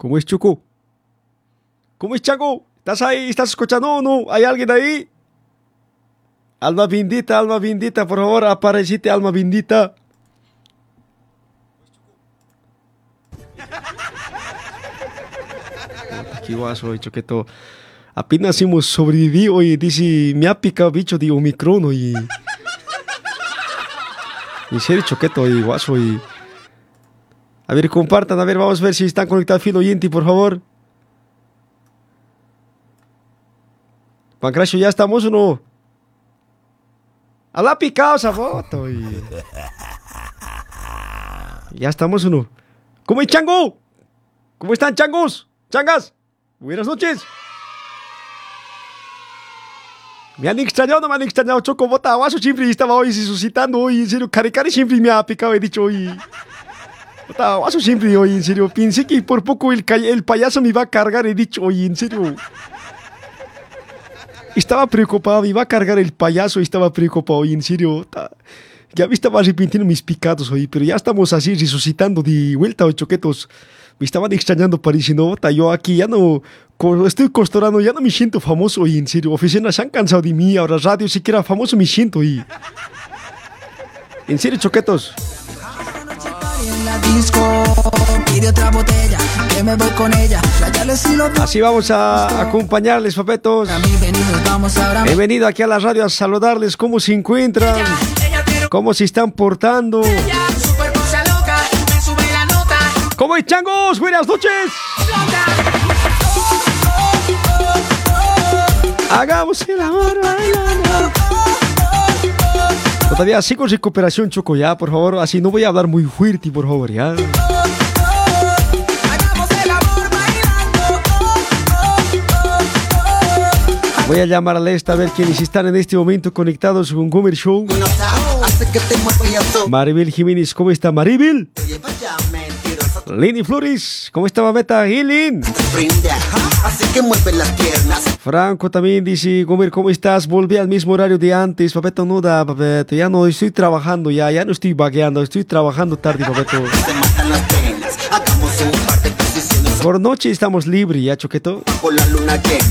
¿Cómo es Choco? ¿Cómo es Chaco? ¿Estás ahí? ¿Estás escuchando no? ¿Hay alguien ahí? Alma bendita, alma bendita, por favor, aparecite, alma bendita. Aquí guaso, choqueto. Apenas hemos sobrevivido y dice, me ha picado bicho de Omicron y... En serio, choqueto y guaso y... A ver, compartan, a ver, vamos a ver si están conectados Filo Oyente, por favor. Pancracio, ¿ya estamos o no? ¡Habla picado esa foto! Y... ¿Ya estamos o no? ¿Cómo es Chango? ¿Cómo están, changos? ¿Changas? Buenas noches. Me han extrañado, no me han extrañado. Choco Bota Aguaso siempre estaba hoy suscitando hoy. En serio, Cari Cari siempre me ha picado, he dicho hoy. Aguaso siempre hoy, en serio. Pensé que por poco el, el payaso me iba a cargar, he dicho hoy, en serio. Estaba preocupado, iba a cargar el payaso, estaba preocupado, y en serio. Ya me estaba arrepintiendo mis picados hoy, pero ya estamos así resucitando de vuelta, ocho choquetos. Me estaban extrañando para decir, no, yo aquí ya no, estoy costurando, ya no me siento famoso y en serio, oficinas se han cansado de mí, ahora radio siquiera famoso me siento y... En serio, choquetos. Así vamos a acompañarles, papetos. He venido aquí a la radio a saludarles cómo se encuentran, cómo se están portando. ¿Cómo es, changos? Buenas noches. Hagamos el amor Todavía sigo en recuperación, Choco, ya, por favor. Así no voy a hablar muy fuerte, por favor, ya. Voy a llamar a esta a ver quiénes están en este momento conectados con Gomer Show. Maribel Jiménez, ¿cómo está Maribel? Lini Flores, ¿cómo está Mameta? Hilin. Así que mueve las piernas. Franco también dice, Gomer, ¿cómo estás? Volví al mismo horario de antes, papeto, no da, papeto. Ya no estoy trabajando, ya, ya no estoy vagueando, estoy trabajando tarde, papeto. Por noche estamos libres, ya, choqueto.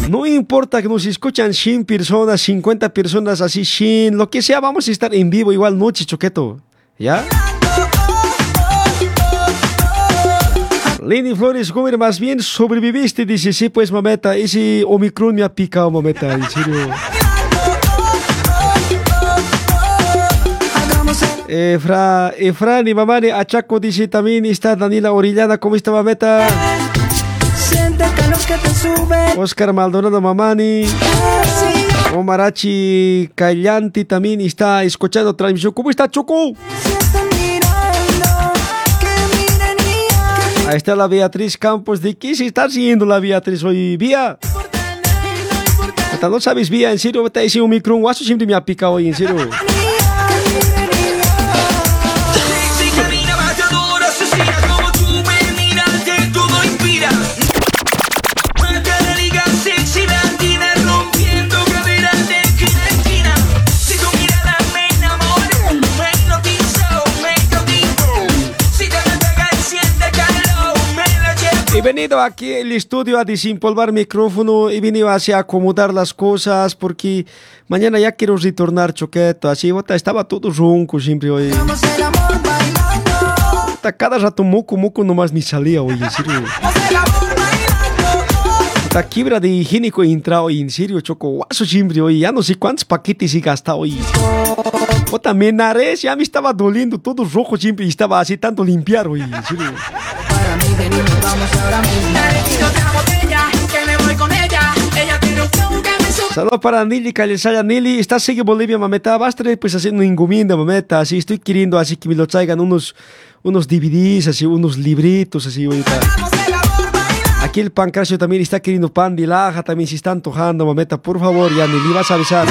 No importa que nos escuchan 100 personas, 50 personas, así 100, lo que sea, vamos a estar en vivo igual noche, choqueto. ¿Ya? Lenny Flores Gómez, más bien sobreviviste, dice, sí, pues, mameta, ese Omicron me ha picado, mameta, en serio. Efra, Efran y mamá Achaco dice también está Daniela Orillana, ¿cómo está mameta? Oscar Maldonado Mamani. Omarachi Callanti también está escuchando transmisión. ¿Cómo está Choco? Ahí está la Beatriz Campos. ¿De qué se está haciendo la Beatriz hoy? Vía. No sabes, Vía, en serio, te ese un micro, un guaso siempre me ha picado hoy, en serio. Venido aquí al estudio a desempolvar micrófono, he venido así a acomodar las cosas porque mañana ya quiero retornar choqueto, así estaba todo ronco siempre hoy. Cada rato moco, moco nomás me salía hoy, en serio. La quibra de higiénico entrado hoy, en serio, choco, guaso siempre hoy, ya no sé cuántos paquetes he gastado hoy. Puta, me nares, ya me estaba doliendo todo rojo siempre y estaba así tanto limpiar hoy, en serio. Saludos para Nili Calesaya Nili, está sigue Bolivia, mameta, basta pues haciendo encomienda, mameta, así estoy queriendo así que me lo traigan unos, unos DVDs, así unos libritos, así ahorita. Aquí el pancracio también está queriendo pan de laja, también se está antojando, mameta, por favor, ya Nili, vas a avisar.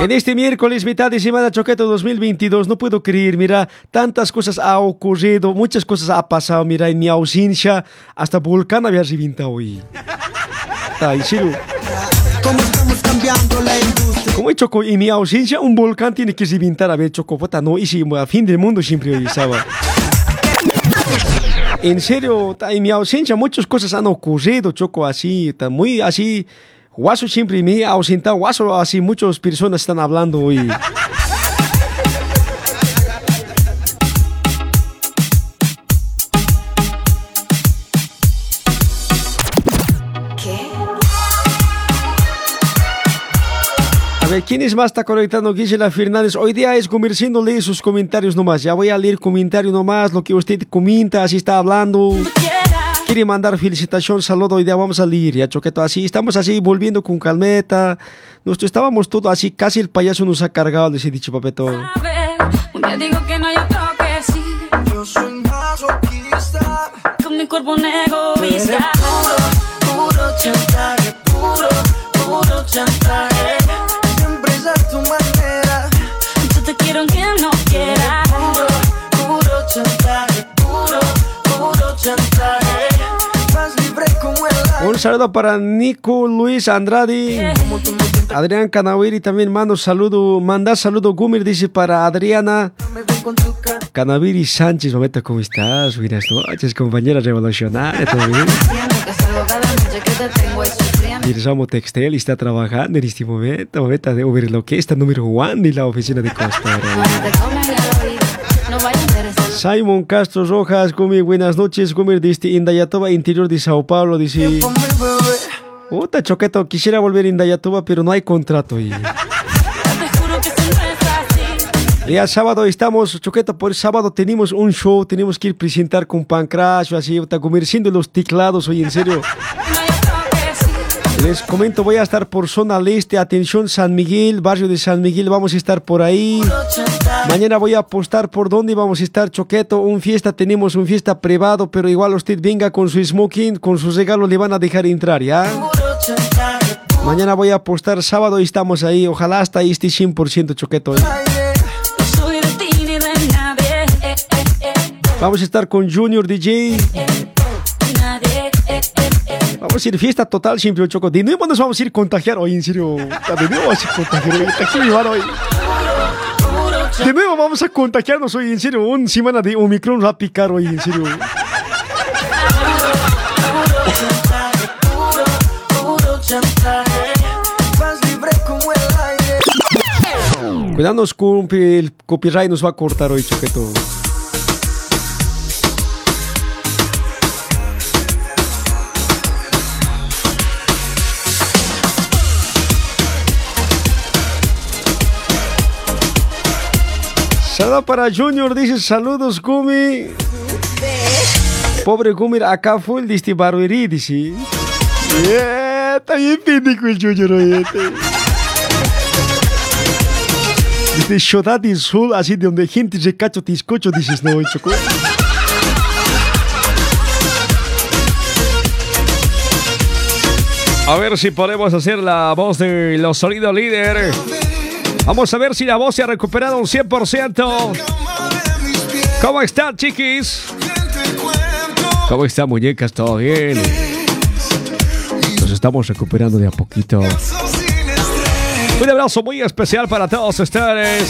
En este miércoles, mitad de semana Choqueto 2022, no puedo creer, mira, tantas cosas ha ocurrido, muchas cosas ha pasado, mira, en mi ausencia, hasta Volcán había reventado hoy. Está, en serio. cómo estamos cambiando la industria. Como he Choco, en mi ausencia un volcán tiene que reventar a ver Choco, puta, no, y si a fin del mundo siempre hoy sábado. En serio, en mi ausencia muchas cosas han ocurrido, Choco, así, ta, muy así. Guaso siempre me he ausentado, Guaso así, muchas personas están hablando hoy. A ver, ¿quién es más está conectando? Gisela Fernández. Hoy día es comerciando, lee sus comentarios nomás. Ya voy a leer comentario nomás, lo que usted comenta, así está hablando. Quiere mandar felicitación, saludo, hoy día vamos a leer, ya choqueto, así, estamos así, volviendo con calmeta. Nosotros estábamos todos así, casi el payaso nos ha cargado, les he dicho, papeto. A ver, un día digo que no hay otro que sí. Yo soy masoquista. Con mi cuerpo un egoísta. Puro, puro chantaje, puro, puro chantaje. Siempre es a tu manera. Yo te quiero aunque no quiera. Un saludo para Nico Luis Andrade, Adrián Canaviri también mando saludo, manda saludo Gumir, dice para Adriana. Canaviri Sánchez, momento, ¿cómo estás? Buenas noches, compañera revolucionaria, que que sufriendo. Dirsamo Textel está trabajando en este momento, momento de overloque, está número one de la oficina de costura. Simon Castro Rojas, Gumi, buenas noches, Gumi, desde Indayatoba, interior de Sao Paulo, dice, puta choqueto, quisiera volver a Indayatoba, pero no hay contrato. Y... Ya sábado estamos, choqueto, por sábado tenemos un show, tenemos que ir presentar con Pancrash, así, puta, comerciando los teclados, oye, en serio. Les comento, voy a estar por zona leste, atención San Miguel, barrio de San Miguel, vamos a estar por ahí. Mañana voy a apostar por dónde vamos a estar, Choqueto, un fiesta, tenemos un fiesta privado, pero igual usted venga con su smoking, con sus regalos le van a dejar entrar, ¿ya? Mañana voy a apostar, sábado estamos ahí, ojalá hasta ahí esté 100% Choqueto. eh, Vamos a estar con Junior DJ, vamos a ir fiesta total siempre, Choco. De nuevo nos vamos a ir contagiar hoy, en serio. De nuevo vamos a contagiar hoy. De nuevo vamos a contagiarnos hoy, en serio. Una semana de Omicron va a picar hoy, en serio. Cuidanos con el copyright nos va a cortar hoy, Choqueto. Para Junior, dice saludos Gumi. Pobre Gumi, acá fue el diste barberí, dice. Yeah, está bien pendejo el Junior este. Desde Ciudad del Sur, así de donde gente se cacho te escucho, dices, no, Choco. A ver si podemos hacer la voz de los sonidos líder. Vamos a ver si la voz se ha recuperado un 100%. ¿Cómo están, chiquis? ¿Cómo están, muñecas? ¿Todo bien? Nos estamos recuperando de a poquito. Un abrazo muy especial para todos ustedes.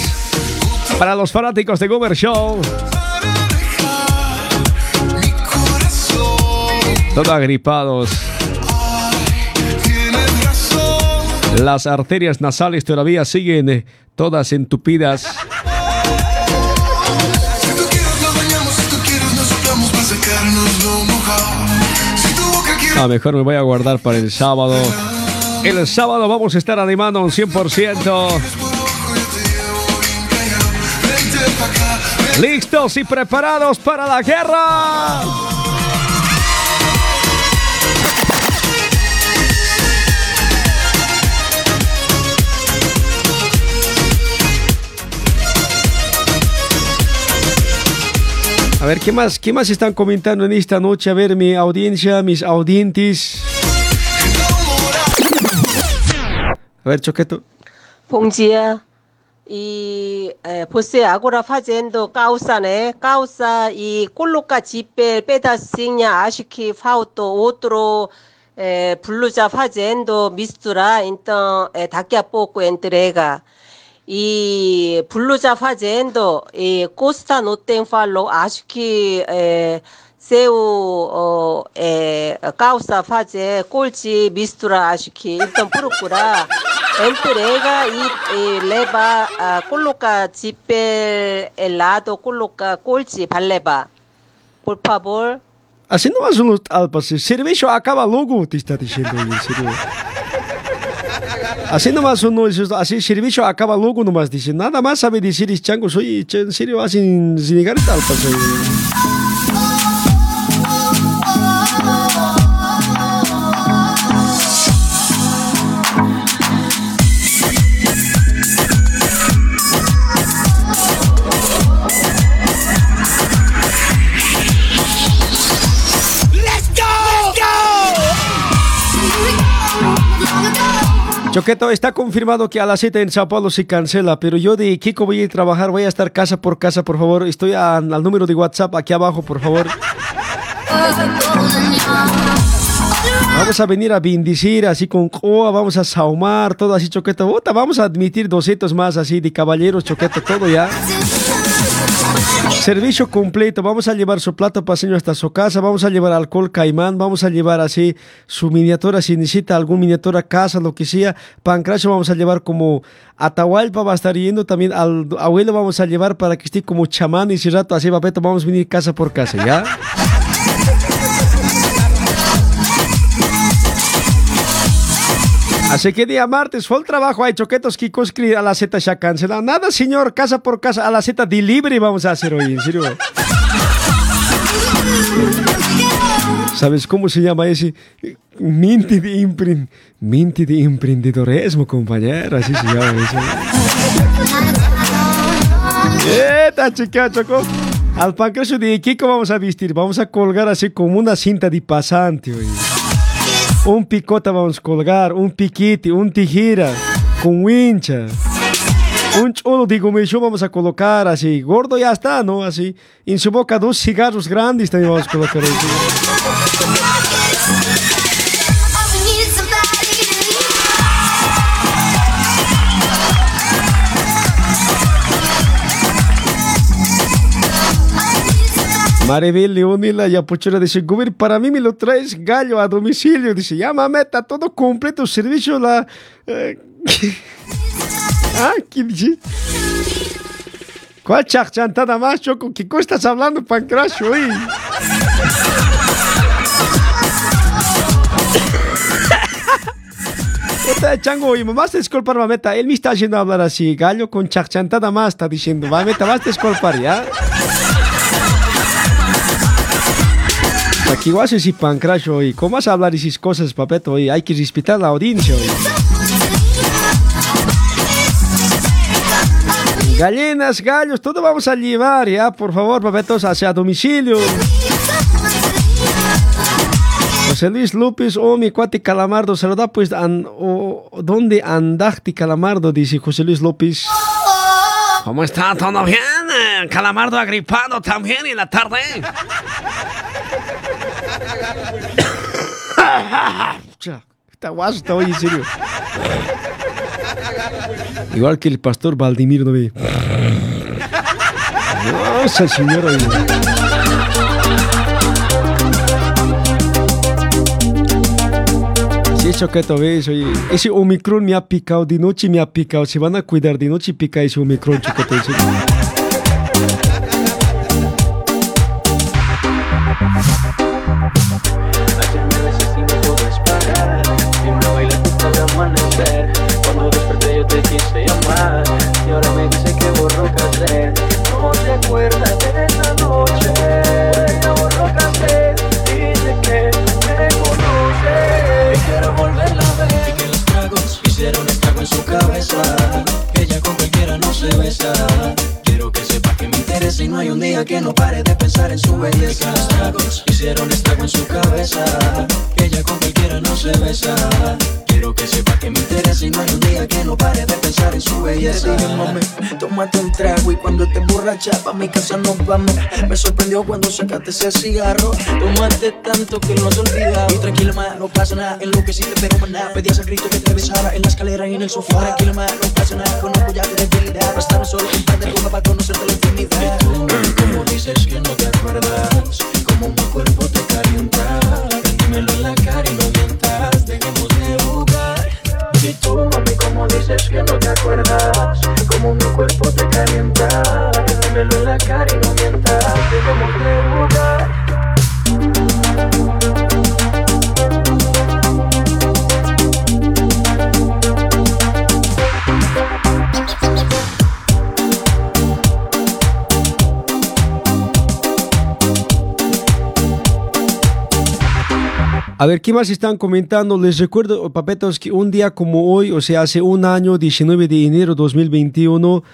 Para los fanáticos de Goomer Show. Todos agripados. Las arterias nasales todavía siguen eh, todas entupidas. Si tú quieres nos bañamos, si tú quieres nos soplamos para sacarnos lo mojado. Si tu boca quiere A mejor me voy a guardar para el sábado. El sábado vamos a estar animando un 100%. por ojo, yo te llevo bien callado. Vente pa' acá, ven. Listos y preparados para la guerra. A ver, ¿qué más, ¿qué más están comentando en esta noche? A ver, mi audiencia, mis audientes. A ver, Choqueto. 봉지야, 이 에, 보세 아고라 파젠도 까우사네 까우사 이 꼴로까 지벨 빼다 싱냐 아시키 파우또 오토로 eh, blusa fazendo mistura então eh, daqui a pouco entrega e blusa fazendo e Costa não tem falou acho que eh, seu oh, eh, calça fazer colche mistura acho que então procura entrega e, e leva ah, coloca zíper helado coloca colche para levar por favor Haciendo más unos alpas, servicio acaba logo, te está diciendo ahí, en serio. Haciendo más uno, así, servicio acaba logo nomás, dice. Nada más sabe decir, chango, soy, en serio, sin, sin negar alpas. ahí. Choqueto, está confirmado que a las 7 en Sao Paulo se cancela, pero yo de Kiko voy a ir a trabajar, voy a estar casa por casa, por favor. Estoy al número de WhatsApp aquí abajo, por favor. Vamos a venir a bendecir así con coa, vamos a saumar, todo así, Choqueto. Vamos a admitir 200 más así de caballeros, Choqueto, todo ya. Servicio completo, vamos a llevar su plato paseño hasta su casa, vamos a llevar alcohol caimán, vamos a llevar así su miniatura, si necesita algún miniatura casa, lo que sea, pancracio vamos a llevar como Atahualpa va a estar yendo también al abuelo vamos a llevar para que esté como chamán y si rato así papeto vamos a venir casa por casa, ¿ya? Así que día martes fue el trabajo hay choquetos que a la Z ya cancela. Nada, señor, casa por casa, a la Z delivery vamos a hacer hoy, en serio. ¿Sabes cómo se llama ese? Minti de imprint. Minti de emprendedorismo, compañero. Así se llama eso. Eta, chica, choco. Al pancracio de Kiko vamos a vestir. Vamos a colgar así como una cinta de pasante, oye. Un picota vamos a colgar, un piquete, un tijera, con wincha. Un cholo de gomillo vamos a colocar así. Gordo ya está, ¿no? Así. En su boca dos cigarros grandes también vamos a colocar así. Maribel Leonila y Apuchera dice, Gubir, para mí me lo traes gallo a domicilio. Dice, ya mameta, todo completo, servicio, la... eh, ah, ¿qué dice? ¿Cuál chachantada más, Choco? ¿Qué cosa estás hablando, Pancracio? hoy? Esta chango, y mamá te disculpar, mameta. Él me está haciendo hablar así, gallo con chachantada más, está diciendo. Mameta, vas a disculpar, ¿ya? Aquí vas a decir pancracio y cómo vas a hablar esas cosas, papeto, y hay que respetar la audiencia. oye. Gallinas, gallos, todo vamos a llevar, ya, por favor, papetos, hacia domicilio. José Luis López, oh, mi cuate Calamardo, saluda pues, an, oh, ¿dónde andaste Calamardo? Dice José Luis López. ¿Cómo está? ¿Todo bien? Calamardo agripado también en la tarde. Está guaso, está hoy, en serio. Igual que el pastor Valdimir, ¿no ve? Nossa señora. oye. Sí, choqueto, ves, oye. Ese Omicron me ha picado, de noche me ha picado. Se van a cuidar, de noche pica ese Omicron, choqueto. Y no que no pare de pensar en su belleza. Los tragos hicieron estrago en su cabeza. Ella con cualquiera no se besa. Quiero que sepa que me interesa y no hay un día que no pare de pensar en su belleza. Te dije, mami, tómate un trago y cuando te emborracha pa' mi casa nos vamos. Me sorprendió cuando sacaste ese cigarro. Tomaste tanto que lo has olvidado. Y tranquila, ma, no pasa nada. En lo que sí te pego, maná. Pedías a grito que te besara en la escalera y en el sofá. Tranquila, ma, no pasa nada. Conozco ya tu debilidad. Bastaron solo un par de para conocerte intimidad. Como dices que no te acuerdas, como mi cuerpo te calienta. Dímelo en la cara y no mientas, dejemos de jugar. Y tú, mami, como dices que no te acuerdas, como mi cuerpo te calienta. Dímelo en la cara y no mientas, dejemos de jugar. A ver, ¿qué más están comentando? Les recuerdo, papetos, que un día como hoy, o sea, hace un año, 19 de enero 2021,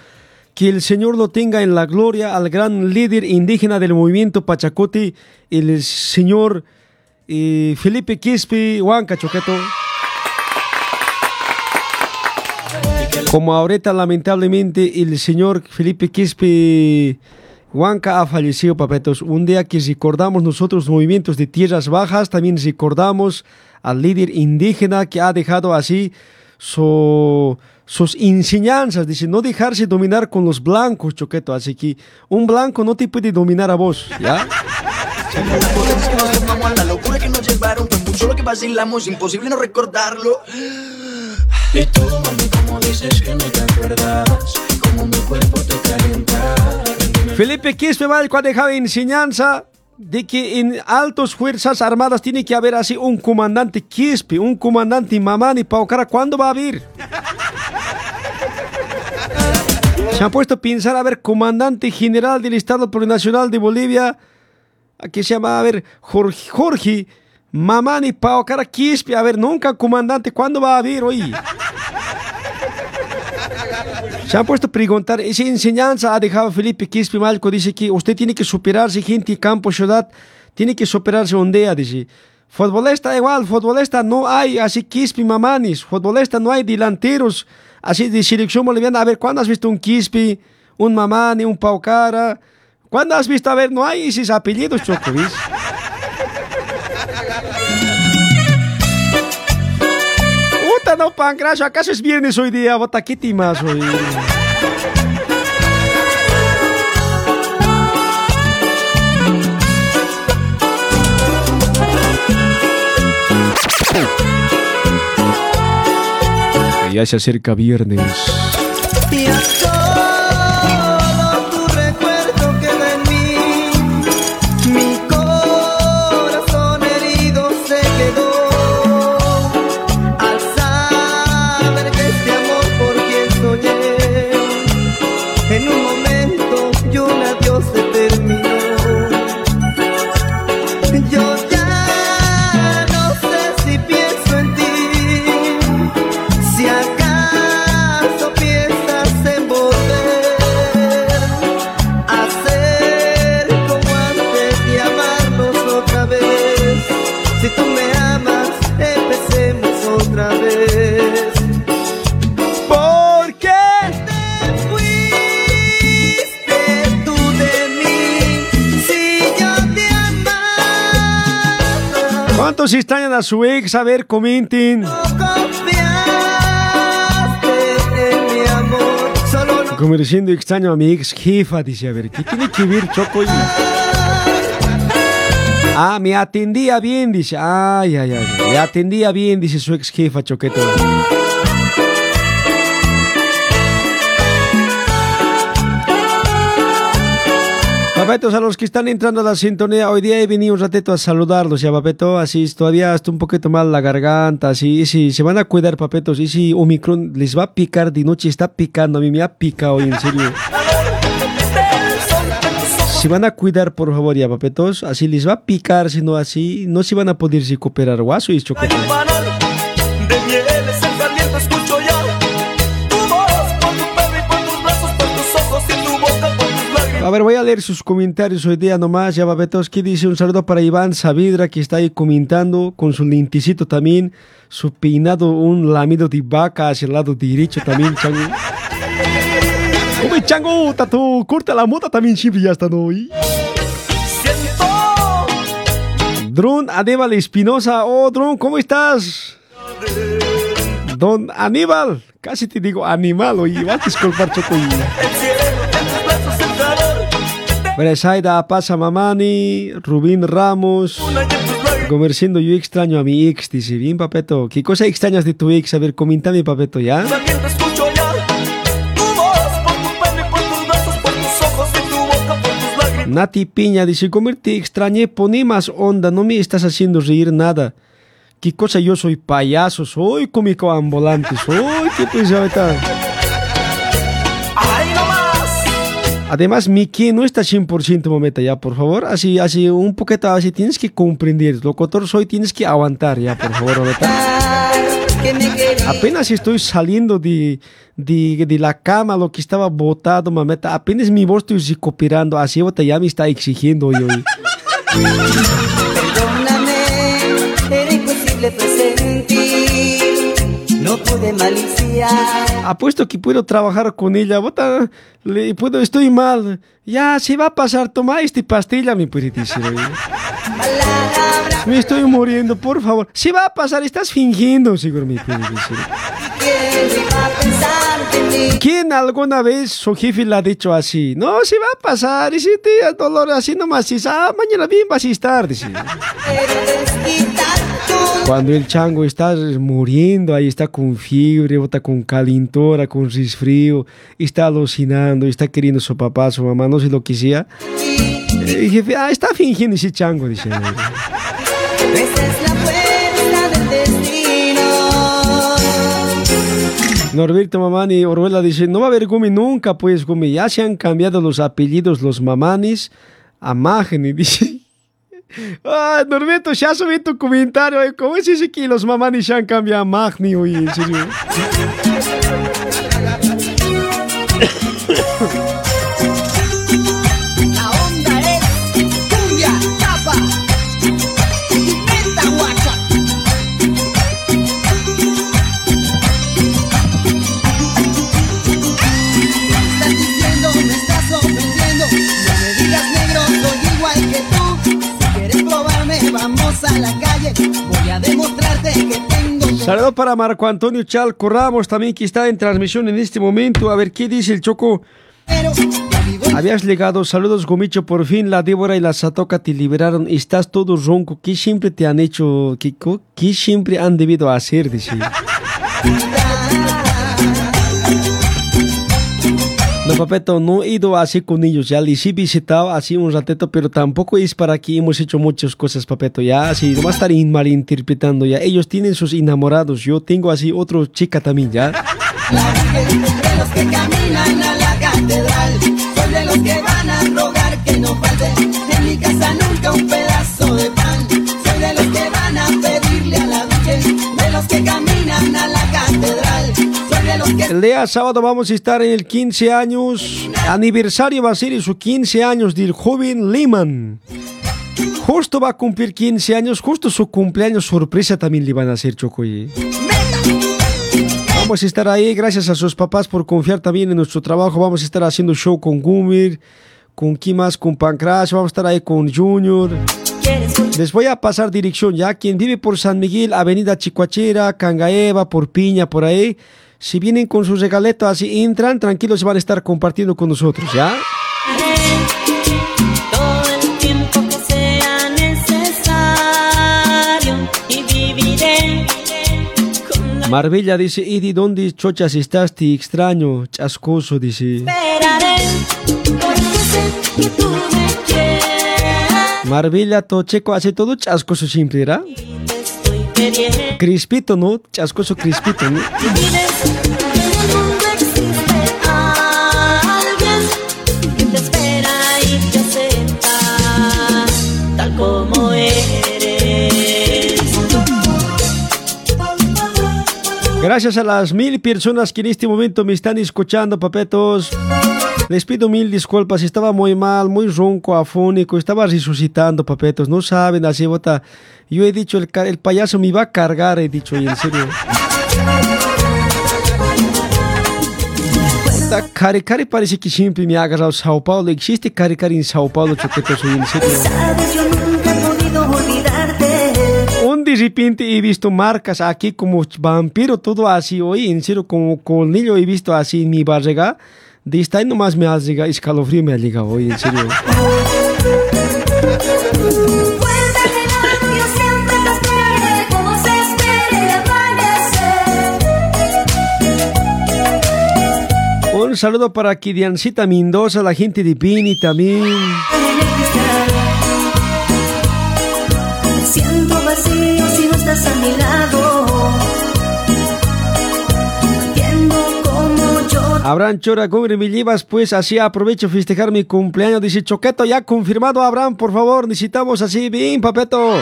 que el Señor lo tenga en la gloria al gran líder indígena del movimiento Pachacote, el señor eh, Felipe Quispe Huanca Choqueto. Como ahorita lamentablemente el señor Felipe Quispe Huanca ha fallecido, papetos. Un día que recordamos nosotros movimientos de tierras bajas, también recordamos al líder indígena que ha dejado así su- sus enseñanzas. Dice, no dejarse dominar con los blancos, Choqueto. Así que un blanco no te puede dominar a vos, ¿ya? Potentes que nos llevamos a la locura que nos llevaron Fue mucho lo que vacilamos, imposible no recordarlo Y tú, mami, como dices que no te acuerdas Como mi cuerpo te calienta Felipe Quispe Valco ha dejado enseñanza de que en altas fuerzas armadas tiene que haber así un comandante Quispe, un comandante Mamani Paucara. ¿Cuándo va a haber? Se han puesto a pensar, a ver, comandante general del Estado Plurinacional de Bolivia, que se llama, a ver, Jorge, Jorge Mamani Paucara Quispe, a ver, nunca comandante, ¿cuándo va a haber hoy? Se han puesto a preguntar, esa enseñanza ha dejado Felipe Quispe Malco, dice que usted tiene que superarse, gente, campo, ciudad, tiene que superarse un día, dice. Futbolista igual, futbolista no hay, así Quispe Mamanis, futbolista no hay delanteros, así de selección boliviana. A ver, ¿cuándo has visto un Quispe, un Mamani, un Paucara? ¿Cuándo has visto? A ver, no hay esos apellidos, Choco. No, Pancracio, ¿acaso es viernes hoy día? Bota, ¿qué timas hoy? Ya se acerca viernes. ¿Cuántos extrañan a su ex? A ver, comenten. No confiaste en mi amor, solo no Como diciendo extraño a mi ex jefa, dice, a ver, ¿qué tiene que ver Choco? y- Ah, me atendía bien, dice. Ay, ay, ay. Me atendía bien, dice su ex jefa, Choqueto. Papetos, a los que están entrando a la sintonía, hoy día he venido un ratito a saludarlos, ya, Papeto, así todavía está un poquito mal la garganta, así, si se van a cuidar, Papetos, y si Omicron les va a picar de noche, está picando, a mí me ha picado, en serio. Se van a cuidar, por favor, ya, Papetos, así les va a picar, si no así, no se van a poder recuperar, guaso y escucho A ver, voy a leer sus comentarios hoy día nomás. Ya papetos, que dice un saludo para Iván Saavedra que está ahí comentando con su lenticito también, su peinado, un lamido de vaca hacia el lado derecho también, chango. Oye, chango, tato, corta la mota también siempre ya está, ¿no? Y- Dron Aníbal Espinosa. Oh, Dron, ¿cómo estás? Don Aníbal. Casi te digo animal, oye, vas a disculpar, Choco. Bresaida Pasa Mamani, Rubín Ramos. Comerciando, yo extraño a mi ex, dice. Bien, papeto. ¿Qué cosa extrañas de tu ex? A ver, coméntame, papeto, ¿ya? Nati Piña dice, comer te extrañé, poné más onda, no me estás haciendo reír nada. ¿Qué cosa yo soy payaso? Soy cómico ambulante, soy qué pues ahorita. Además, Miki no está 100% momento ya, por favor. Así, así, un poquito así, tienes que comprender. Locutor soy, tienes que aguantar ya, por favor, ahorita. Apenas estoy saliendo de, de, de la cama, lo que estaba botado, mameta. Apenas mi voz estoy recuperando. Así, ya me está exigiendo hoy. Perdóname, era imposible. No pude maliciar. Apuesto que puedo trabajar con ella. Bota, le puedo, estoy mal. Ya, se va a pasar. Toma este pastilla, decir. oye. Me estoy muriendo, por favor. Se va a pasar, estás fingiendo, seguro puede decir. ¿Quién a alguna vez su jefe le ha dicho así? No, se va a pasar. Y si te dolor así nomás, dice, ah, mañana bien vas a estar. Dice. Cuando el chango está muriendo, ahí está con fiebre, está con calentora, con resfrío, está alucinando, está queriendo su papá, su mamá, no sé lo que sea. El jefe, ah, está fingiendo ese chango, dice. Norberto Mamani Orwella dice, no va a haber Gumi nunca, pues Gumi, ya se han cambiado los apellidos, los Mamanis, a Magni, dice. Ah, Norberto, ya subí tu comentario, eh, ¿cómo es ese que los Mamanis se han cambiado a Magni, oye, en serio? a la calle. Voy a demostrarte que tengo. Saludos para Marco Antonio Chalco Ramos, también que está en transmisión en este momento. A ver, ¿qué dice el Choco? Pero Habías llegado, saludos Gomicho, por fin la Débora y la Satoca te liberaron, estás todo ronco, ¿qué siempre te han hecho, qué, qué siempre han debido hacer? Dice. Papeto, no he ido así con ellos, ya les he visitado así un ratito, pero tampoco es para que hemos hecho muchas cosas, papeto, ya, así, no va a estar in- malinterpretando, ya, ellos tienen sus enamorados, yo tengo así otro chica también, ya. de los que caminan a la catedral. De los que van a rogar que no falte El día sábado vamos a estar en el 15 años, aniversario va a ser su 15 años del joven Lehman. Justo va a cumplir 15 años, justo su cumpleaños sorpresa también le van a hacer Chocoye. Vamos a estar ahí, gracias a sus papás por confiar también en nuestro trabajo. Vamos a estar haciendo show con Gumir, con Kimas, con Pancrash, vamos a estar ahí con Junior. Les voy a pasar dirección ya. Quien vive por San Miguel, Avenida Chicoachera, Cangaeva, por Piña, por ahí. Si vienen con sus regaletos así, entran, tranquilos, van a estar compartiendo con nosotros, ¿ya? Y Marbella dice, Idi, ¿dónde chochas estás? Te extraño, chascoso, dice. esperaré porque sé que tú me quieres Marbella, Tocheco, hace todo chascoso siempre, ¿verdad? Crispito, ¿no? Chascoso crispito, ¿no? Gracias a las mil personas que en este momento me están escuchando, papetos. Les pido mil disculpas, estaba muy mal, muy ronco, afónico, estaba resucitando, papetos, no saben, así bota. Yo he dicho, el, el payaso me va a cargar, he dicho, y en serio. Cari Cari parece que siempre me ha agarrado Sao Paulo. ¿Existe Cari Cari en Sao Paulo, choquetos, y en serio? Sabes, yo nunca he podido olvidarte. Un de repente he visto marcas aquí como vampiro, todo así, hoy en serio, como colmillo he visto así en mi barriga. De esta ahí nomás me ha llegado, escalofrío me ha llegado hoy, en serio. Un saludo para Kidiancita Mendoza, la gente de Pini también. Abraham Chora, ¿cómo me llevas? Pues así aprovecho festejar mi cumpleaños. Dice Choqueto, ya confirmado, Abraham, por favor, necesitamos así, bien, papeto.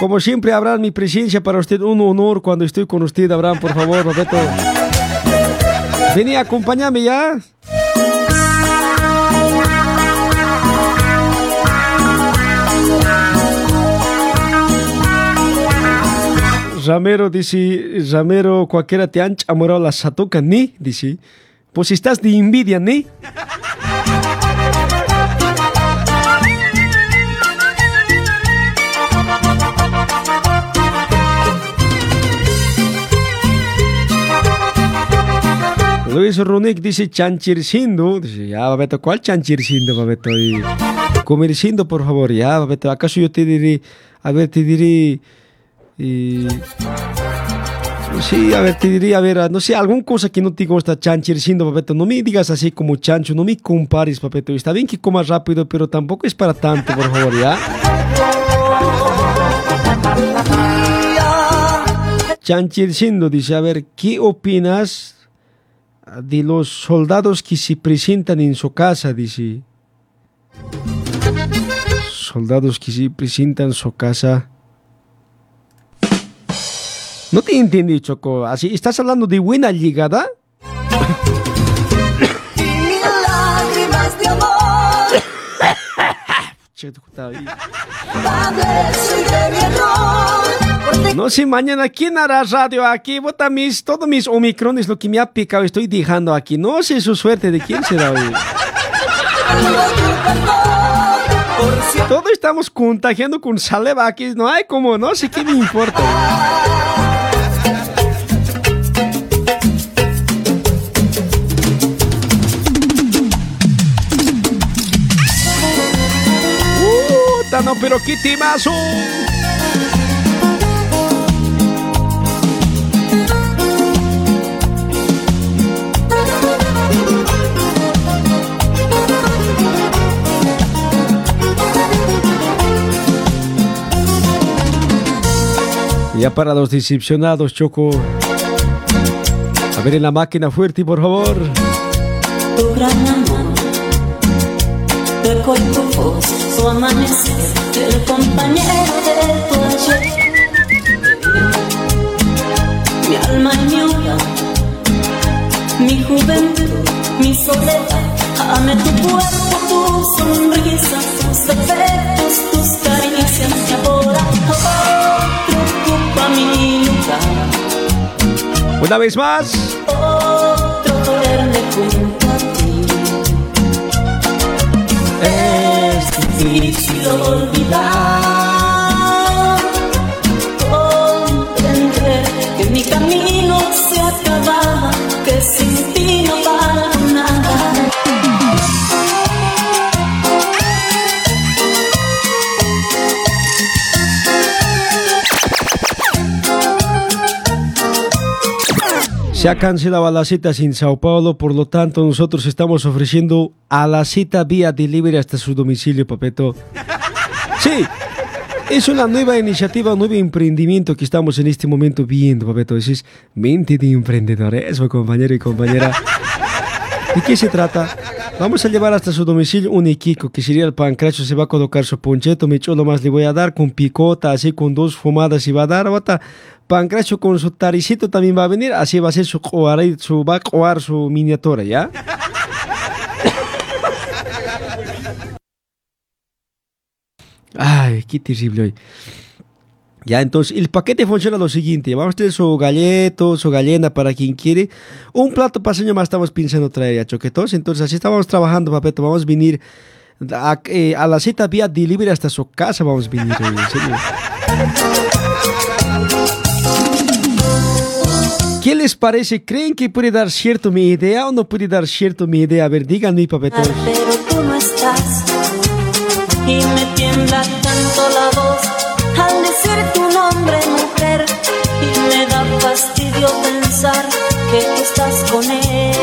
Como siempre, Abraham, mi presencia para usted, un honor cuando estoy con usted, Abraham, por favor, papeto. Vení, acompáñame ya. Ramero dice, Ramero, cualquiera te han chamorado la satoca, ni, dice. Pues si estás de envidia, ni. Luis Runic dice chanchircindo. Dice, ya, Babeto, ¿cuál chanchircindo, Babeto? Y por favor, ya, Babeto. ¿Acaso yo te diré, a ver, te diré, y... Sí, a ver, te diría, a ver, no sé, alguna cosa que no te gusta chanchircindo, Babeto. No me digas así como chancho, no me compares, Babeto. Está bien que comas rápido, pero tampoco es para tanto, por favor, ya. Chanchircindo dice, a ver, ¿qué opinas de los soldados que se presentan en su casa? Dice. Soldados que se presentan en su casa. No te entendí, Choco. Así, ¿Estás hablando de buena llegada? No sé, mañana, ¿quién hará radio aquí? Bota mis, todos mis omicrones, lo que me ha picado, estoy dejando aquí. No sé su suerte de quién será hoy. Todos estamos contagiando con saliva aquí. No hay como, no sé qué me importa. Puta, no, pero qué timazo. Ya para los decepcionados, Choco. A ver en la máquina fuerte, por favor. Tu amanecer, el compañero de tu ayer. Mi alma y mi juventud, mi soledad, ame tu cuerpo, tu sonrisa, tus defectos, tus caricias, que ahora otro ocupa mi lugar. Una vez más. Otro duerme junto a ti. Es difícil olvidar, comprender que mi camino se acaba, que sin Se ha cancelado la cita sin Sao Paulo, por lo tanto nosotros estamos ofreciendo a la cita vía delivery hasta su domicilio, Papeto. Sí, es una nueva iniciativa, un nuevo emprendimiento que estamos en este momento viendo, Papeto. Es mente de emprendedores, compañero y compañera. ¿De qué se trata? Vamos a llevar hasta su domicilio un Iquico, que sería el pancracio, se va a colocar su poncheto, mi cholo más le voy a dar con picota, así con dos fumadas y va a dar, bota, pancracio con su taricito también va a venir, así va a ser su, su va a coar su miniatura, ¿ya? Ay, qué terrible hoy. Ya, entonces el paquete funciona lo siguiente. Vamos a tener su galleto, su gallena para quien quiere. Un plato paseño más estamos pensando traer ya, choquetos. Entonces así estamos trabajando, papeto. Vamos a venir a, eh, a la cita vía delivery hasta su casa. Vamos a venir. ¿Qué les parece? ¿Creen que puede dar cierto mi idea o no puede dar cierto mi idea? A ver, díganme, papetos. Pero tú no estás y me tiembla tanto la voz fastidio pensar que estás con él.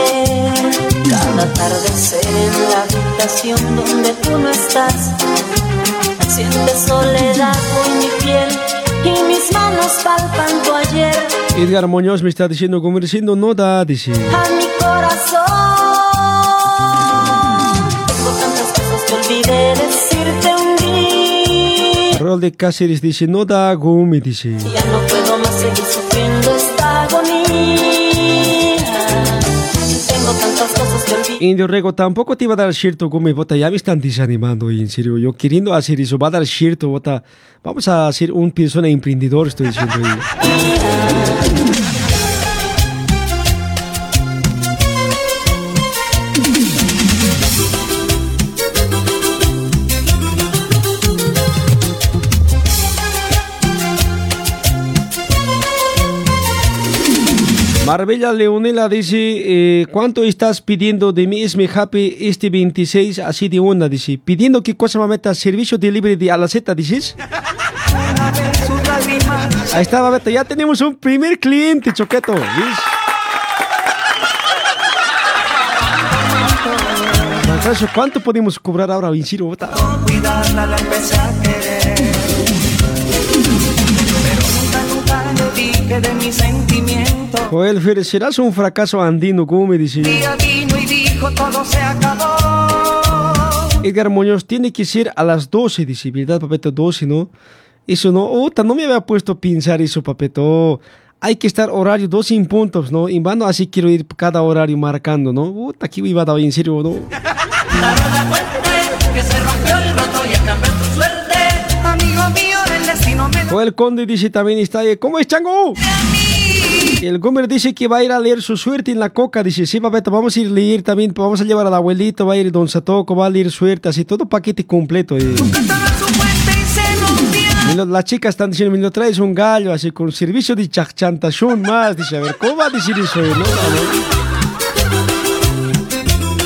Cada atardecer en la habitación donde tú no estás, sientes soledad en mi piel y mis manos palpan tu ayer Edgar Muñoz me está diciendo, como diciendo, no da, dice. a mi corazón. Tengo tantas cosas que olvidé decirte un día. Rol de Cáceres dice, no da, Gumi, dice. Ya no puedo más seguir Indio Rego tampoco te iba a dar cierto Gumi, bota, ya me están desanimando, en serio, yo queriendo hacer eso, va a dar cierto, bota. Vamos a hacer un persona emprendedor, estoy diciendo. Marbella Leonela dice, eh, ¿cuánto estás pidiendo de mí? Es mi happy este 26, así de una, dice. Pidiendo qué cosa, mameta, servicio delivery de Alaceta, dices. Ahí está, mameta, ya tenemos un primer cliente, choqueto. ¿cuánto podemos cobrar ahora, Vinciro? Cuidarla la querer. De mis. Joel Férez, serás un fracaso andino, como me dice. Día vino y dijo todo se acabó. Edgar Muñoz tiene que ser a las 12, dice, ¿verdad, papeto? 12, ¿no? Eso no, Uta, no me había puesto a pensar eso, papeto. Hay que estar horario 12 en puntos, ¿no? En vano así quiero ir cada horario marcando, ¿no? Uta, aquí iba a dar en serio, ¿no? Rompió el Conde dice también está ahí. ¿Cómo es, Chango? El Gomer dice que va a ir a leer su suerte en la coca. Dice, sí, papeto, vamos a ir a leer también. Vamos a llevar al abuelito, va a ir Don Satoco, va a leer suerte, así, todo paquete completo. eh. las chicas están diciendo, me lo traes un gallo, así, con servicio de chachantación más. Dice, a ver, ¿cómo va a decir eso?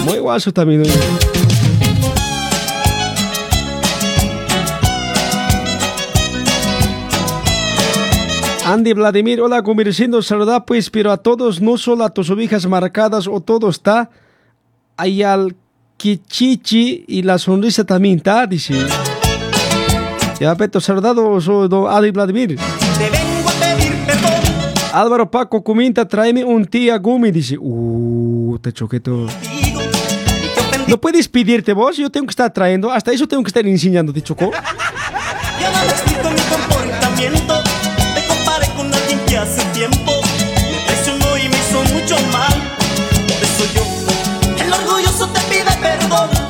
Muy guaso también. Andy Vladimir, hola, conversando, saluda pues, pero a todos, no solo a tus ovejas marcadas, o todo está ahí al Kichichi y la sonrisa también está, dice. Ya, Peto, saludado, soy don Andy Vladimir. Te vengo a pedir perdón. Álvaro Paco comenta, tráeme un tía Gumi, dice. Uh, te choqueto. ¿No puedes pedirte vos? Yo tengo que estar trayendo, hasta eso tengo que estar enseñando, te chocó.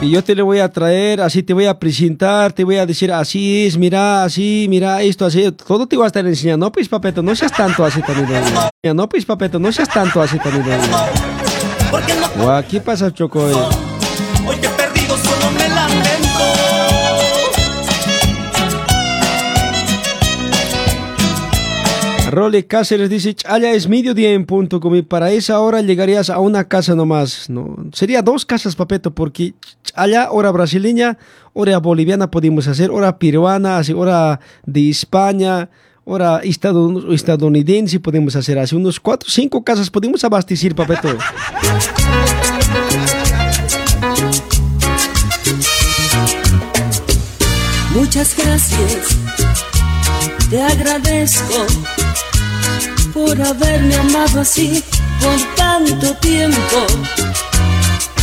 Y yo te le voy a traer, así te voy a presentar, te voy a decir, así es, mira, así, mira, esto, así, todo te voy a estar enseñando. No, pues, papeto, no seas tanto así también. No, pues, papeto, no seas tanto así también. Guau, ¿qué pasa, Choco? Role Cáceres dice, allá es mediodía en punto, como para esa hora llegarías a una casa nomás, ¿no? Sería dos casas, papeto, porque allá hora brasileña, hora boliviana podemos hacer, hora peruana, así, hora de España, hora estadounidense podemos hacer, así unos cuatro, cinco casas podemos abastecer, papeto. Muchas gracias, te agradezco por haberme amado así por tanto tiempo.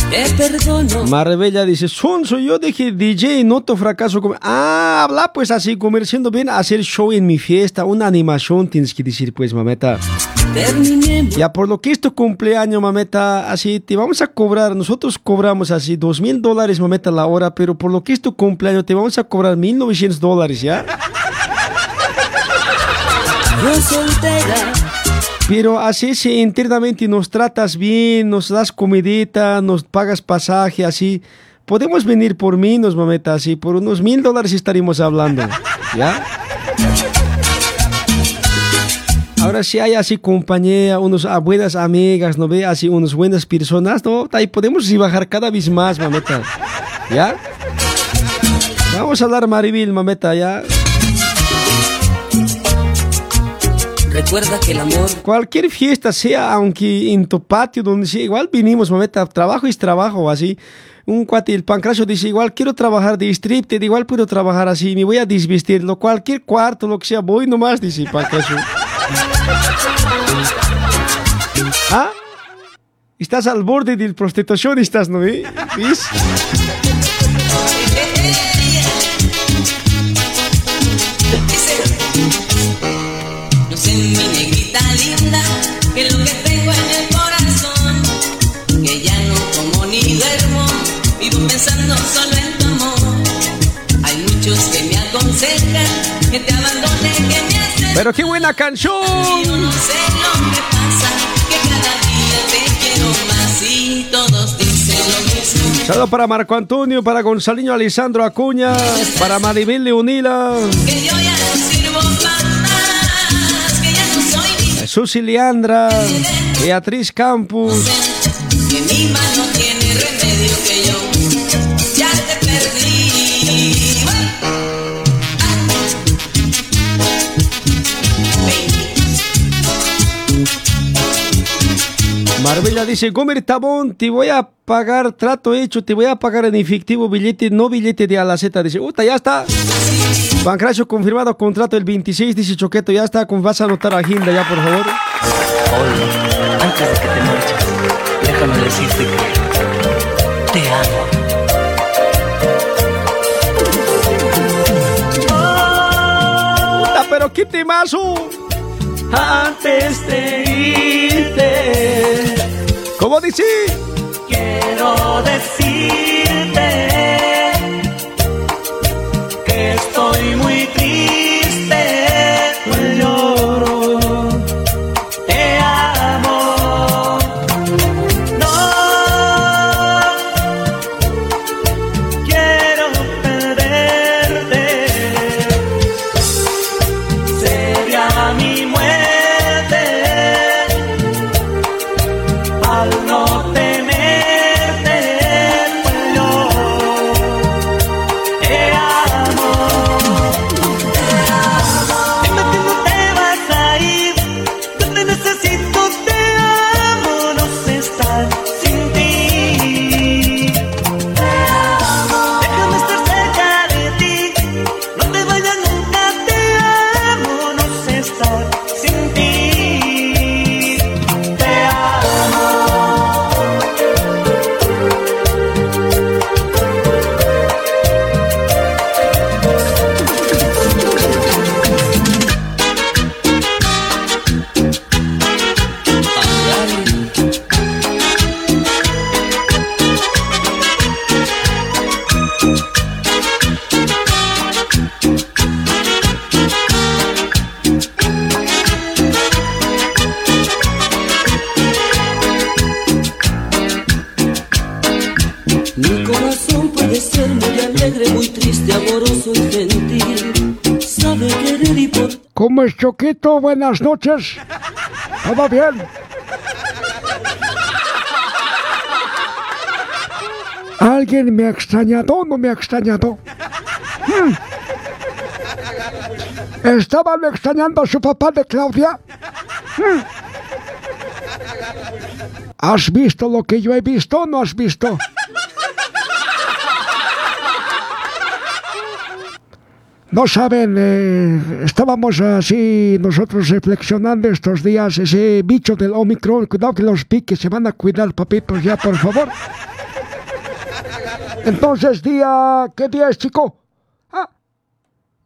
te perdono. Marbella dice, Sonso, yo dije DJ, noto fracaso. como-". Ah, habla pues así, comerciando bien, hacer show en mi fiesta, una animación tienes que decir pues, mameta. Terminemos. Ya por lo que es tu cumpleaños, mameta, así te vamos a cobrar, nosotros cobramos así dos mil dólares, mameta, la hora, pero por lo que es tu cumpleaños te vamos a cobrar mil novecientos dólares, ¿ya? Pero así si internamente nos tratas bien, nos das comidita, nos pagas pasaje, así, podemos venir por menos, mameta, así, por unos mil dólares estaremos hablando, ¿ya? Ahora si hay así compañía, unos ah, buenas amigas, ¿no ve? Así unas buenas personas, ¿no? Ahí podemos bajar cada vez más, mameta, ¿ya? Vamos a hablar Marivil, mameta, ¿ya? Recuerda que el amor Cualquier fiesta, sea aunque en tu patio, donde sea, igual vinimos, mameta, trabajo es trabajo, así. Un cuate, el pancracio dice, igual quiero trabajar de striptease, igual puedo trabajar así, me voy a desvestirlo, cualquier cuarto, lo que sea, voy nomás, dice pancracio. ¿Ah? Estás al borde de prostitución, estás, ¿no? ve? ¿Ves? Mi negrita linda, que lo que tengo en el corazón, que ya no como ni duermo, vivo pensando solo en tu amor. Hay muchos que me aconsejan que te abandone, que me hacen. Pero qué buena canción. Yo no sé lo que pasa, que cada día te quiero más y todos dicen lo mismo. Saludos para Marco Antonio, para Gonzaliño Alessandro Acuña, para Maribel Leonila, Que yo ya no sirvo más, Susi Leandra, Beatriz Campos. que mi mano tiene remedio que yo ya te perdí. Marbella dice, Gomer Tabón, te voy a pagar trato hecho, te voy a pagar en efectivo billete, no billete de Alaceta. Dice, uta, ya está. Pancracio confirmado, contrato el 26, dice Choqueto, ya está, con- vas a anotar agenda ya, por favor. Oye, antes de que te marches, déjame decirte que te amo. Puta, pero qué temazo. Antes de irte, ¿Cómo dice? quiero decirte estoy muy triste, ¿Cómo es Choquito? Buenas noches. ¿Todo bien? ¿Alguien me ha extrañado o no me ha extrañado? Hmm. ¿Estaban extrañando a su papá de Claudia? Hmm. ¿Has visto lo que yo he visto o no has visto? No saben, eh, estábamos así nosotros reflexionando estos días, ese bicho del Omicron, cuidado que los piques se van a cuidar, papitos, ya por favor. Entonces, día, ¿qué día es, chico? Ah,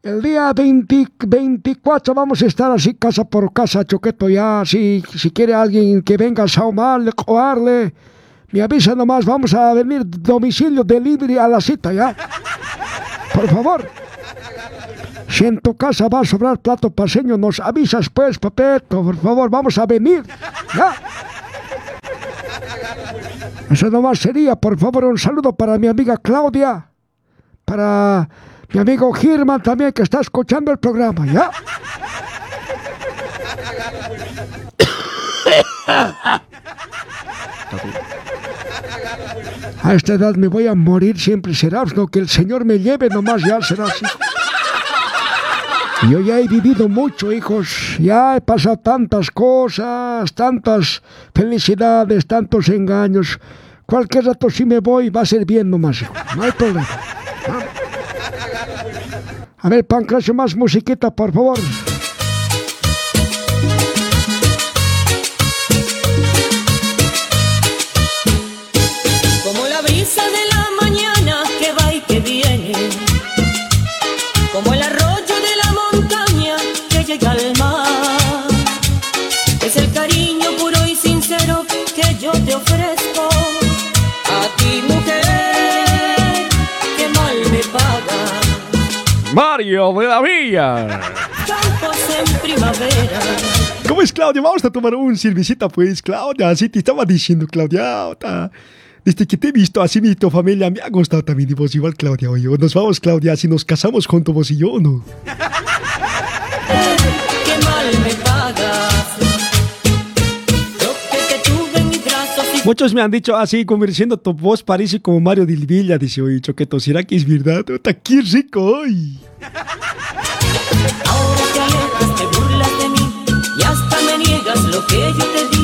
el día 20 24 vamos a estar así casa por casa, Choqueto, ya. Si, si quiere alguien que venga a saumarle, coarle, me avisa nomás, vamos a venir domicilio delivery a la cita, ¿ya? Por favor. Si en tu casa va a sobrar plato paseño, nos avisas pues, papeto, por favor, vamos a venir, ¿ya? Eso nomás sería, por favor, un saludo para mi amiga Claudia, para mi amigo Girman también que está escuchando el programa, ¿ya? A esta edad me voy a morir, siempre será, lo que el Señor me lleve nomás ya será así. Yo ya he vivido mucho, hijos. Ya he pasado tantas cosas, tantas felicidades, tantos engaños. Cualquier rato si me voy va a ser bien nomás. No hay problema. A ver, Pancracio, más musiquita, por favor. Como la brisa de la mañana que va y que viene. Como el arroyo Mario de la Villa. Campos en primavera. ¿Cómo es, Claudia? Vamos a tomar un cervecita, pues, Claudia. Así te estaba diciendo, Claudia. ota. Desde que te he visto así, mi tu familia, me ha gustado también. Y vos igual, Claudia. Oye, nos vamos, Claudia, si nos casamos juntos vos y yo, ¿no? que mal me pagas. Muchos me han dicho así, conversando tu voz parece como Mario de Villa. Dice, oye, Choqueto, ¿será que es verdad? ¡Ota, qué rico hoy! Ahora te alejas, te burlas de mí y hasta me niegas lo que yo te di.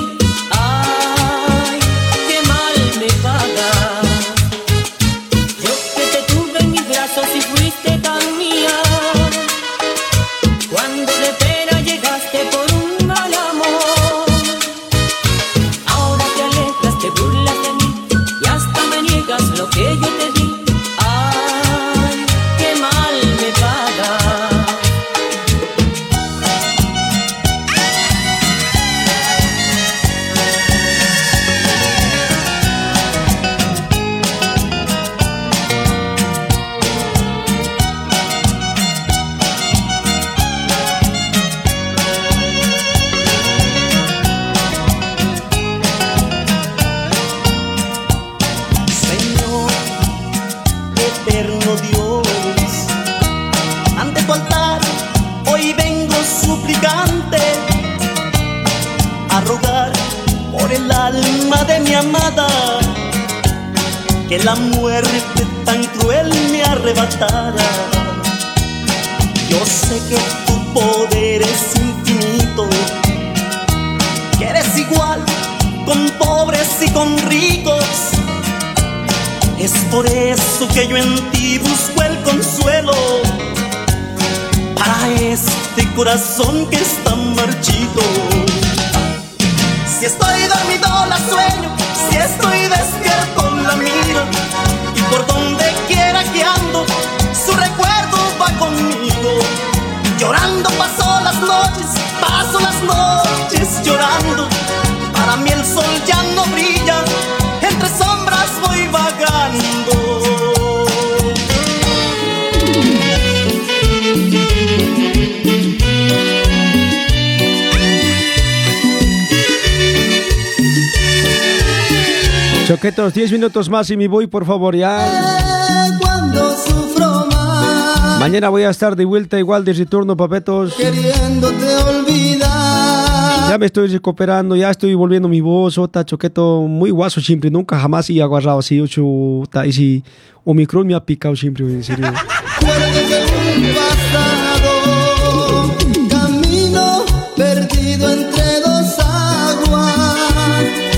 Choquetos, 10 minutos más y me voy, por favor, ya. Cuando sufro más, Mañana voy a estar de vuelta igual de retorno, papetos. queriéndote olvidar. Ya me estoy recuperando, ya estoy volviendo mi voz, ota, choqueto, muy guaso siempre, nunca jamás he agarrado así, ocho, ta, y si Omicron me ha picado siempre, en serio.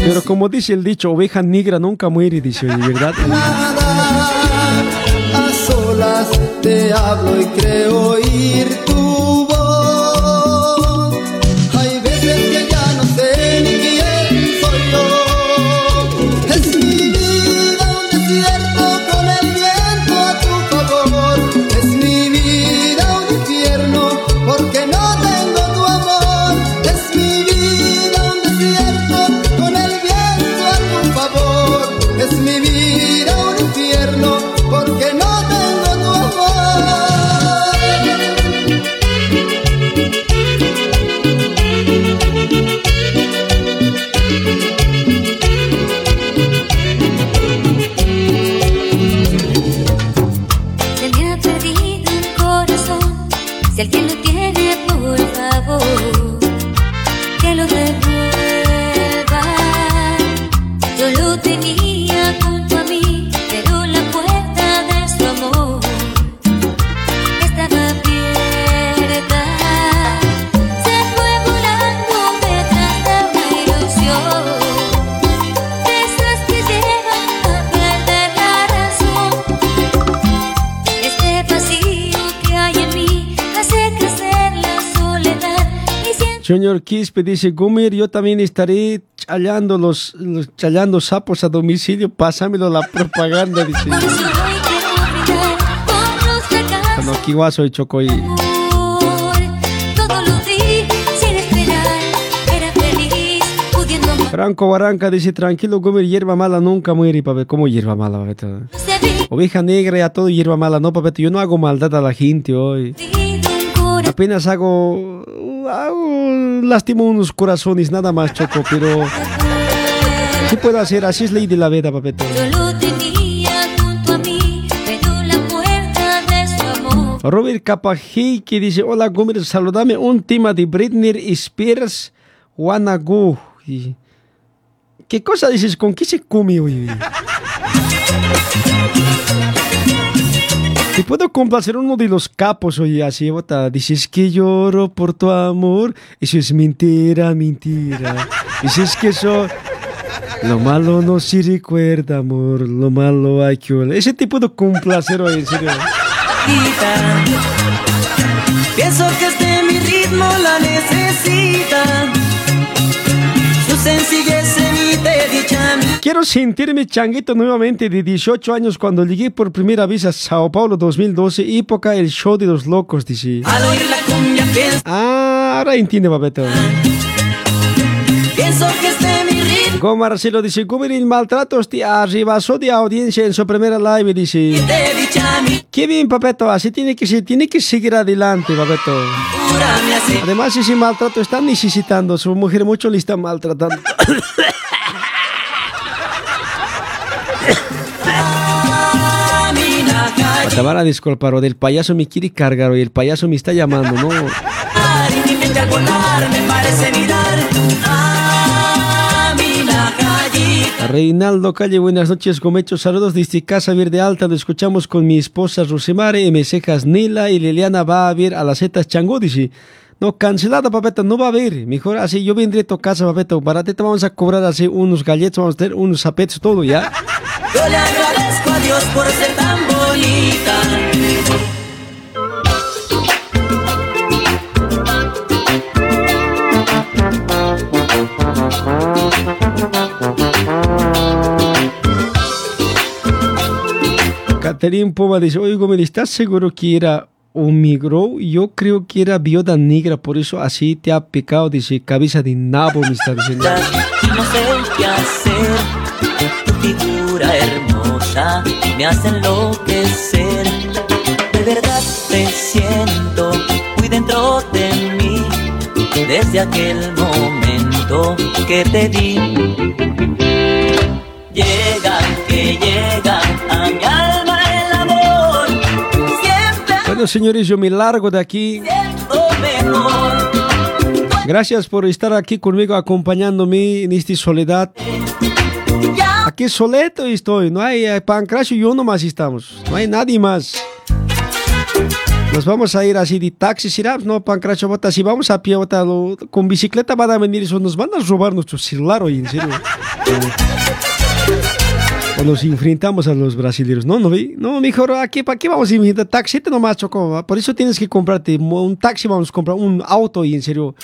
Pero como dice el dicho, oveja negra nunca muere, dice, ¿verdad? Nada, a solas te hablo y creo oír Junior Quispe dice, Gumir, yo también estaré challando los, los- sapos a domicilio, pásamelo la propaganda, dice. aquí guaso y choco y... Todo lo di sin esperar, era feliz pudiendo más. Franco Barranca dice, tranquilo, Gumir, hierba mala nunca muere, papi. ¿Cómo hierba mala, papi? Oveja negra y a todo hierba mala, no, papi. Yo no hago maldad a la gente hoy. Apenas hago, hago, lastimo unos corazones, nada más, Choco, pero sí puedo hacer, así es ley de la vida, amor. Robert Capajei que dice, hola Gómez, saludame un tema de Britney Spears, Wanna Go. Y- ¿Qué cosa dices? ¿Con qué se come hoy? Te puedo complacer uno de los capos hoy, así, bota. Dices que lloro por tu amor. Eso es mentira, mentira. Dices que eso... Lo malo no se recuerda, amor. Lo malo hay que... olvidar. Ese te puedo complacer hoy, en serio. Pienso que este ritmo la necesita. Su sencillez Quiero sentirme changuito nuevamente de 18 años cuando llegué por primera vez a Sao Paulo 2012, época el show de los locos, dice. Al oír la cumbia pienso, Ah, ahora entiende, papeto. pienso que este mi ritmo Go Marcelo dice, Gómez el maltrato te arrebasó de audiencia en su primera live, dice. Qué bien, papeto, así tiene que ser, tiene que seguir adelante, papeto. Además, ese maltrato está necesitando, su mujer mucho le está maltratando. a disculpar, del payaso me quiere cargar, o el payaso me está llamando, ¿no? y. Reinaldo Calle, buenas noches, Gomecho. Saludos desde Casa Verde Alta. Lo escuchamos con mi esposa Rosemare, M. Cejas Nila y Liliana va a ver a las setas Changó, dice. No, cancelada, papeta, no va a haber. Mejor así, yo vendré a tu casa, papeta. Barateta, vamos a cobrar así unos galletas, vamos a tener unos zapetos, todo, ¿ya? Yo le agradezco a Dios por ser tan bonita. Caterín Poma dice, oye, Gómez, ¿estás seguro que era un migro? Yo creo que era viuda negra, por eso así te ha pecado, dice, cabeza de nabo, me está diciendo. No sé qué hacer, tu figura hermosa me hace enloquecer. De verdad te siento muy dentro de mí, desde aquel momento que te di. Llega, que llega a mi alma el amor, siempre Bueno, señores, yo me largo de aquí. mejor. Gracias por estar aquí conmigo, acompañándome en esta soledad. Aquí soleto estoy, no hay eh, Pancracio y yo nomás estamos, no hay nadie más. Nos vamos a ir así de taxi, ¿será? No, Pancracio, bota, si vamos a pie, bota, lo- con bicicleta van a venir eso, nos van a robar nuestro celular hoy, en serio. O nos enfrentamos a los brasileños. No, no. No, mejor aquí, ¿para qué vamos a enfrentar? Taxi nomás, Choco. Por eso tienes que comprarte un taxi, vamos a comprar un auto y en serio.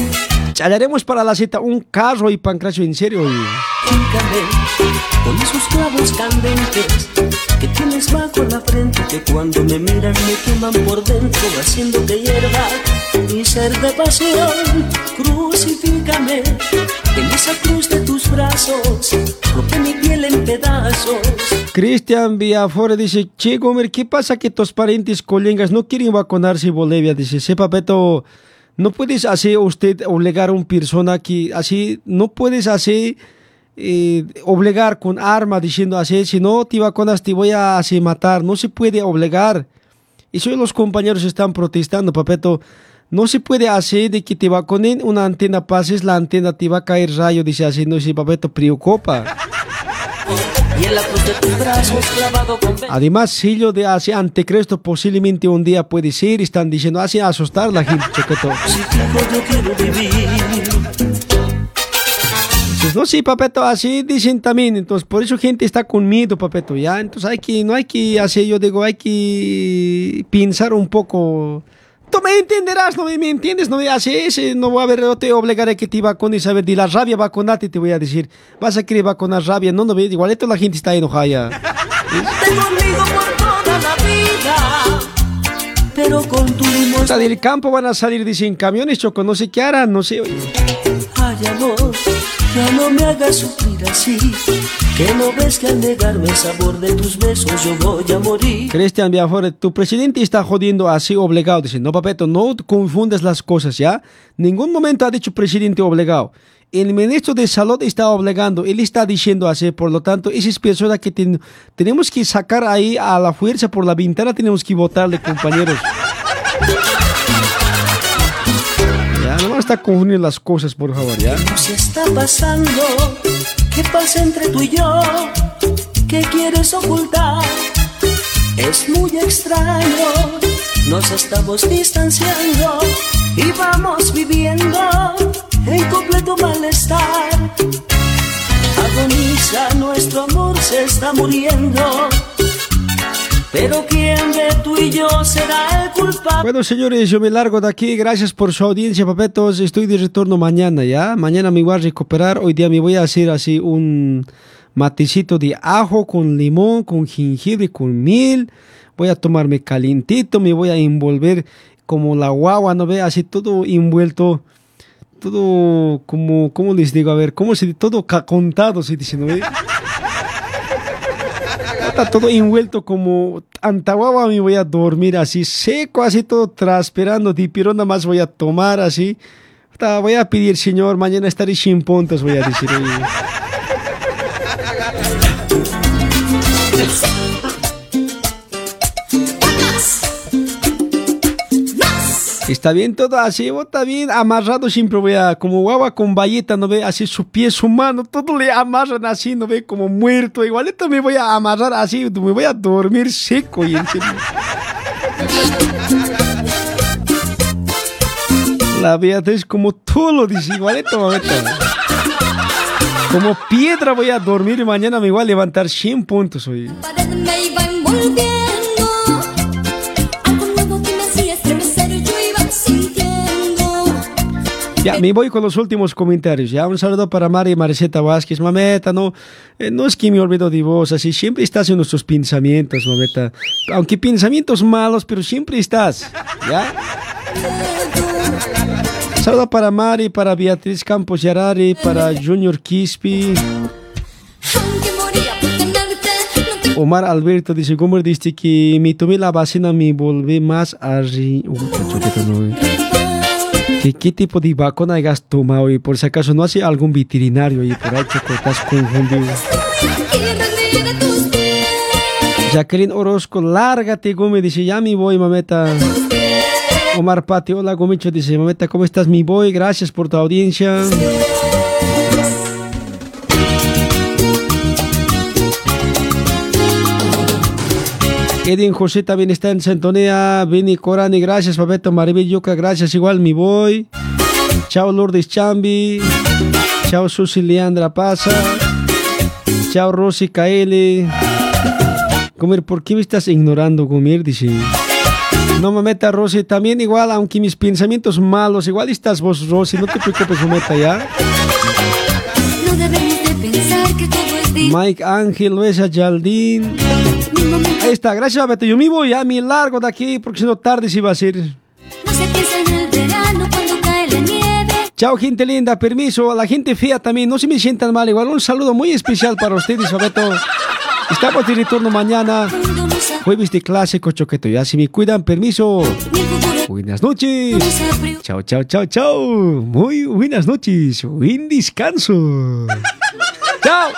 Hallaremos para la cita un carro y pancracio, en serio. y- con esos clavos candentes que tienes bajo la frente que cuando me miran me queman por dentro haciendo que hierva mi ser de pasión crucifícame en esa cruz de tus brazos pedazos Cristian Villafore dice, che, Gomer, ¿qué pasa que tus parientes colegas no quieren vacunarse en Bolivia? Dice, sepa, Beto, no puedes hacer usted obligar a una persona que así, no puedes hacer eh, obligar con arma diciendo así, si no te vacunas te voy a así matar, no se puede obligar. Y si los compañeros están protestando, papeto, no se puede hacer de que te vacunen una antena, pases la antena, te va a caer rayo, dice así, no preocupa. Tus brazos clavado con Además, si yo de hace antecresto posiblemente un día puede ser, están diciendo, hace asustar la gente, vivir. Dices, no, sí, papeto, así dicen también. Entonces, por eso gente está con miedo, papeto, ¿ya? Entonces, hay que, no hay que hacer, yo digo, hay que pensar un poco. Tú me entenderás, no me, me entiendes, no me haces, eh, no voy a ver, no te obligaré que te vacunes, a ver, de la rabia vacunate, te voy a decir. Vas a querer vacunar rabia, no, no, ve, igualito la gente está enojada ya. Conmigo por toda la vida. Pero con tu sea, del campo van a salir, dicen, camiones, choco, no sé qué harán, no sé, oye. Ay, amor, ya no me hagas sufrir así. Que no ves que al negarme el sabor de tus besos yo voy a morir. Cristian Biafore, tu presidente está jodiendo así obligado. Dice, no, papeto, no confundas las cosas, ¿ya? Ningún momento ha dicho presidente obligado. El ministro de Salud está obligando, él está diciendo así, por lo tanto, esa es persona que ten- tenemos que sacar ahí a la fuerza por la ventana, tenemos que votarle, compañeros. No está confundiendo las cosas, por favor, ¿ya? ¿Qué se está pasando? ¿Qué pasa entre tú y yo? ¿Qué quieres ocultar? Es muy extraño. Nos estamos distanciando y vamos viviendo en completo malestar. Agoniza nuestro amor, se está muriendo. Pero ¿quién de tú y yo será el culpable? Bueno, señores, yo me largo de aquí. Gracias por su audiencia, papetos. Estoy de retorno mañana, ¿ya? Mañana me voy a recuperar. Hoy día me voy a hacer así un matecito de ajo con limón, con jengibre, con miel. Voy a tomarme calientito, me voy a envolver como la guagua, ¿no ve? Así todo envuelto. Todo como, ¿cómo les digo? A ver, ¿cómo se? Todo contado, se dice, ¿no? Está todo envuelto como antaguaba, me voy a dormir así seco, así todo transpirando, pero nada más voy a tomar así. Voy a pedir, señor, mañana estaré sin puntos, voy a decir. Está bien todo así, vos está bien amarrado siempre voy a, como guagua con valleta, ¿no ve? Así su pie, su mano, todo le amarran así, ¿no ve? Como muerto, igualito me voy a amarrar así, me voy a dormir seco y en serio. La Beatriz como tú lo dices, igualito, mamita. Como piedra voy a dormir y mañana me voy a levantar 100 puntos hoy. Ya, me voy con los últimos comentarios. Ya, un saludo para Mari Mariceta Vázquez. Mameta, no, eh, no es que me olvido de vos, así siempre estás en nuestros pensamientos, mameta. Aunque pensamientos malos, pero siempre estás. ¿Ya? Saludo para Mari, para Beatriz Campos Yarari, para Junior Quispi. Omar Alberto dice, ¿cómo dice que me tomé la vacuna, me volví más arri... ¿Qué, ¿Qué tipo de vacuna hayas tomado? Y por si acaso no hace algún veterinario y por ahí choco, estás confundido. Jacqueline Orozco, lárgate, Gómez, dice, ya me voy, mameta. Omar Pati, hola, Gomicho, dice, mameta, ¿cómo estás? Me voy, gracias por tu audiencia. Edwin José también está en sintonía. Vini Corani, gracias. Pabeto Maribel Yuca, gracias. Igual mi voy. Chao Lourdes Chambi. Chao Susi Leandra Pasa. Chao Rosy KL. Comer, ¿por qué me estás ignorando, Comer? Dice. No me meta, Rosy. También igual, aunque mis pensamientos malos, igual estás vos, Rosy. No te preocupes, mameta, ¿ya? no debemos de pensar que todo es Mike Ángel, Luisa Yaldín. Ahí está, gracias, Beto. Yo me voy a mi largo de aquí porque si no tarde se va a ser. No se piensa en el verano cuando cae la nieve. Chao, gente linda, permiso. A la gente fea también, no se me sientan mal. Igual un saludo muy especial para ustedes, Beto. Estamos de retorno mañana. Jueves de clásico choqueto. Ya si me cuidan, permiso. Buenas noches. Chao, chao, chao, chao. Muy buenas noches. Buen descanso. chao.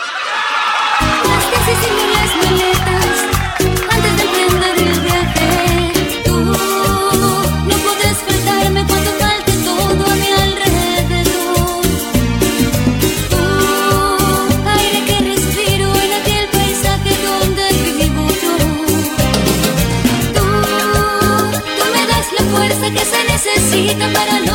Cita para no